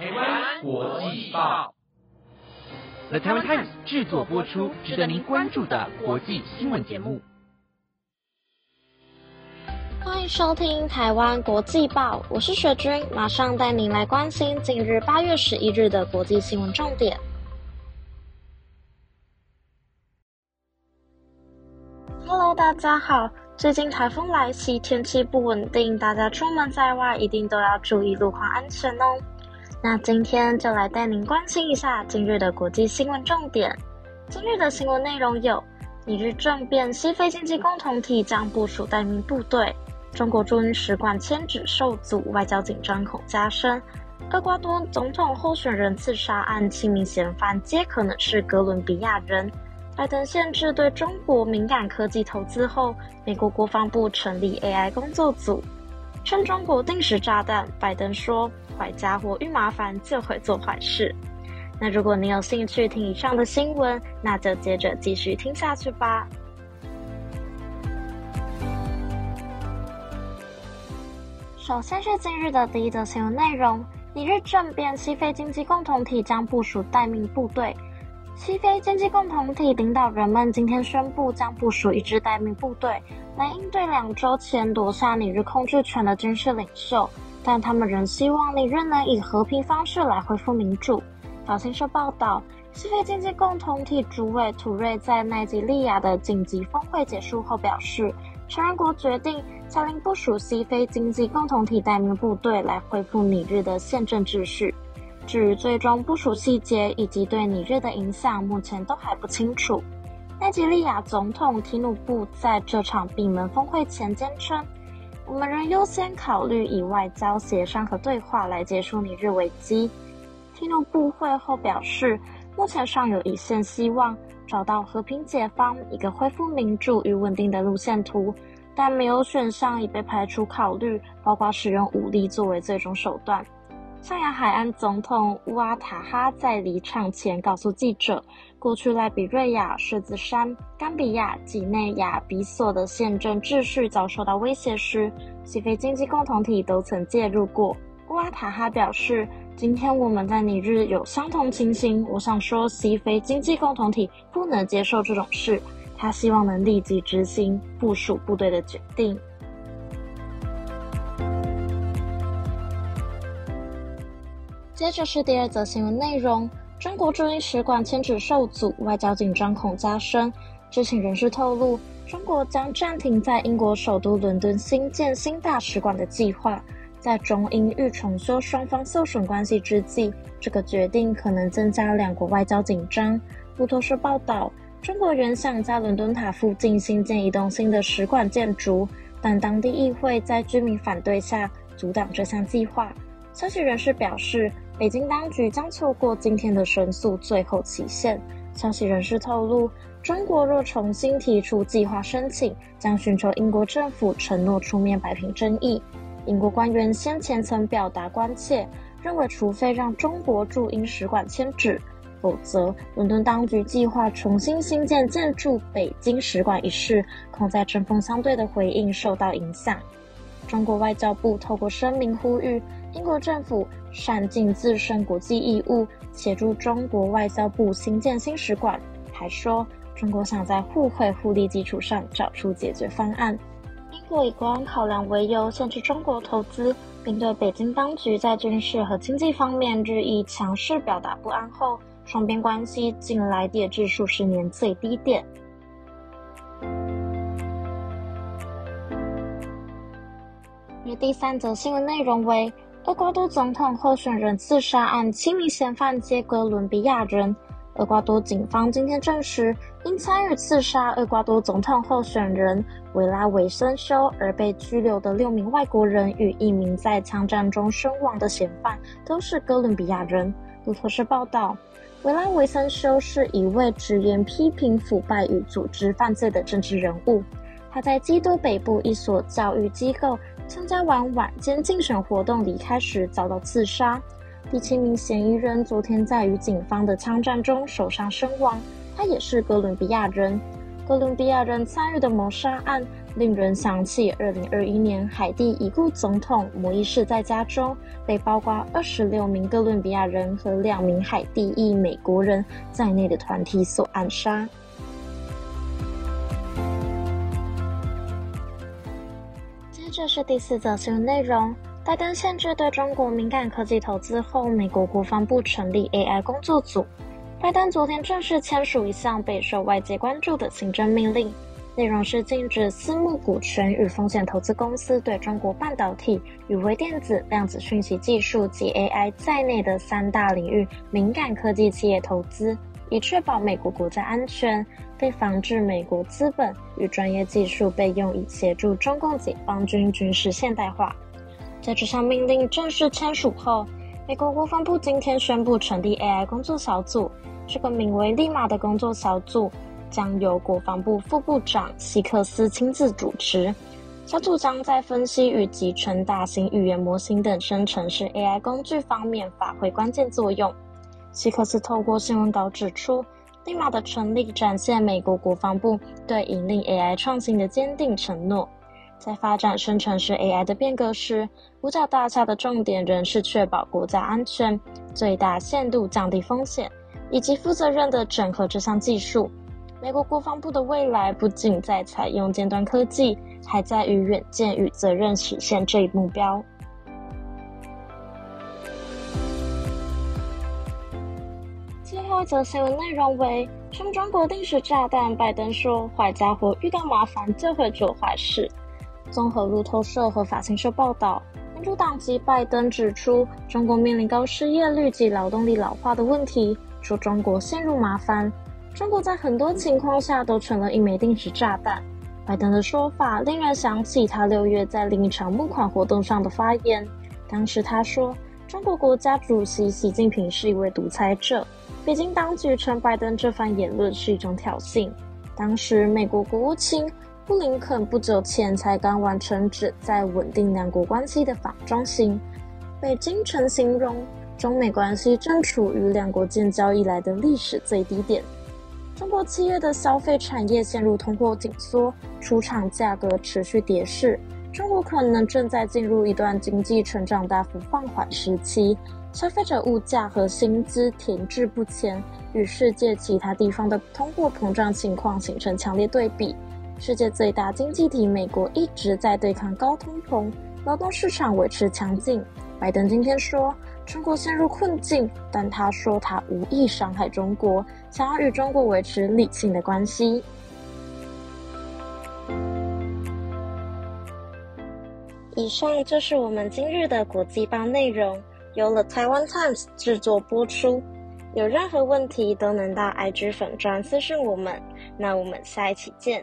台湾国际报，The Taiwan Times 制作播出，值得您关注的国际新闻节目。欢迎收听台湾国际报，我是雪君，马上带您来关心近日八月十一日的国际新闻重点。Hello，大家好。最近台风来袭，天气不稳定，大家出门在外一定都要注意路况安全哦。那今天就来带您关心一下今日的国际新闻重点。今日的新闻内容有：尼日政变，西非经济共同体将部署待命部队；中国驻英使馆迁址受阻，外交紧张恐加深；厄瓜多总统候选人刺杀案，七名嫌犯皆可能是哥伦比亚人。拜登限制对中国敏感科技投资后，美国国防部成立 AI 工作组，趁中国定时炸弹。拜登说：“坏家伙遇麻烦就会做坏事。”那如果你有兴趣听以上的新闻，那就接着继续听下去吧。首先是今日的第一则新闻内容：尼日政变，西非经济共同体将部署待命部队。西非经济共同体领导人们今天宣布，将部署一支待命部队来应对两周前夺下尼日控制权的军事领袖，但他们仍希望尼日能以和平方式来恢复民主。法新社报道，西非经济共同体主委图瑞在奈及利亚的紧急峰会结束后表示，成员国决定下令部署西非经济共同体待命部队来恢复尼日的宪政秩序。至于最终部署细节以及对尼日的影响，目前都还不清楚。奈及利亚总统提努布在这场闭门峰会前坚称：“我们仍优先考虑以外交协商和对话来结束尼日危机。”提努布会后表示，目前尚有一线希望找到和平解放、一个恢复民主与稳定的路线图，但没有选项已被排除考虑，包括使用武力作为最终手段。象牙海岸总统乌阿塔哈在离场前告诉记者：“过去赖比瑞亚、狮子山、冈比亚、几内亚、比索的宪政秩序遭受到威胁时，西非经济共同体都曾介入过。”乌阿塔哈表示：“今天我们在尼日有相同情形。我想说，西非经济共同体不能接受这种事。他希望能立即执行部署部队的决定。”接着是第二则新闻内容：中国驻英使馆迁址受阻，外交紧张恐加深。知情人士透露，中国将暂停在英国首都伦敦新建新大使馆的计划。在中英欲重修双方受损关系之际，这个决定可能增加两国外交紧张。路透社报道，中国原想在伦敦塔附近新建一栋新的使馆建筑，但当地议会在居民反对下阻挡这项计划。消息人士表示。北京当局将错过今天的申诉最后期限。消息人士透露，中国若重新提出计划申请，将寻求英国政府承诺出面摆平争议。英国官员先前曾表达关切，认为除非让中国驻英使馆迁址，否则伦敦当局计划重新新建建筑北京使馆一事，恐在针锋相对的回应受到影响。中国外交部透过声明呼吁。英国政府善尽自身国际义务，协助中国外交部新建新使馆。还说，中国想在互惠互利基础上找出解决方案。英国以国安考量为由，限制中国投资，并对北京当局在军事和经济方面日益强势表达不安后，双边关系近来跌至数十年最低点。第三则新闻内容为。厄瓜多总统候选人刺杀案七名嫌犯皆哥伦比亚人。厄瓜多警方今天证实，因参与刺杀厄瓜多总统候选人维拉维森修而被拘留的六名外国人与一名在枪战中身亡的嫌犯都是哥伦比亚人。路透社报道，维拉维森修是一位直言批评腐败与组织犯罪的政治人物。他在基督北部一所教育机构。参加完晚间竞选活动离开时遭到刺杀。第七名嫌疑人昨天在与警方的枪战中受伤身亡，他也是哥伦比亚人。哥伦比亚人参与的谋杀案令人想起二零二一年海地已故总统摩伊士在家中被包括二十六名哥伦比亚人和两名海地裔美国人在内的团体所暗杀。这是第四则新闻内容：拜登限制对中国敏感科技投资后，美国国防部成立 AI 工作组。拜登昨天正式签署一项备受外界关注的行政命令，内容是禁止私募股权与风险投资公司对中国半导体与微电子、量子讯息技术及 AI 在内的三大领域敏感科技企业投资，以确保美国国家安全，并防止美国资本与专业技术被用以协助中共解放军军事现代化。在这项命令正式签署后，美国国防部今天宣布成立 AI 工作小组。这个名为“利马”的工作小组将由国防部副部长希克斯亲自主持。小组将在分析与集成大型语言模型等生成式 AI 工具方面发挥关键作用。希克斯透过新闻稿指出，利马的成立展现美国国防部对引领 AI 创新的坚定承诺。在发展生成式 AI 的变革时，五角大厦的重点仍是确保国家安全，最大限度降低风险。以及负责任的整合这项技术。美国国防部的未来不仅在采用尖端科技，还在于远见与责任实现这一目标。最后一则新闻内容为：称中国定时炸弹，拜登说坏家伙遇到麻烦就会做坏事。综合路透社和法新社报道，民主党籍拜登指出，中国面临高失业率及劳动力老化的问题。说中国陷入麻烦，中国在很多情况下都成了一枚定时炸弹。拜登的说法令人想起他六月在另一场募款活动上的发言。当时他说，中国国家主席习近平是一位独裁者。北京当局称拜登这番言论是一种挑衅。当时美国国务卿布林肯不久前才刚完成旨在稳定两国关系的访中行，北京曾形容。中美关系正处于两国建交以来的历史最低点，中国企业的消费产业陷入通货紧缩，出厂价格持续跌势。中国可能正在进入一段经济成长大幅放缓时期，消费者物价和薪资停滞不前，与世界其他地方的通货膨胀情况形成强烈对比。世界最大经济体美国一直在对抗高通膨，劳动市场维持强劲。拜登今天说。中国陷入困境，但他说他无意伤害中国，想要与中国维持理性的关系。以上就是我们今日的国际报内容，由了台湾 Times 制作播出。有任何问题都能到 IG 粉专私信我们，那我们下一期见。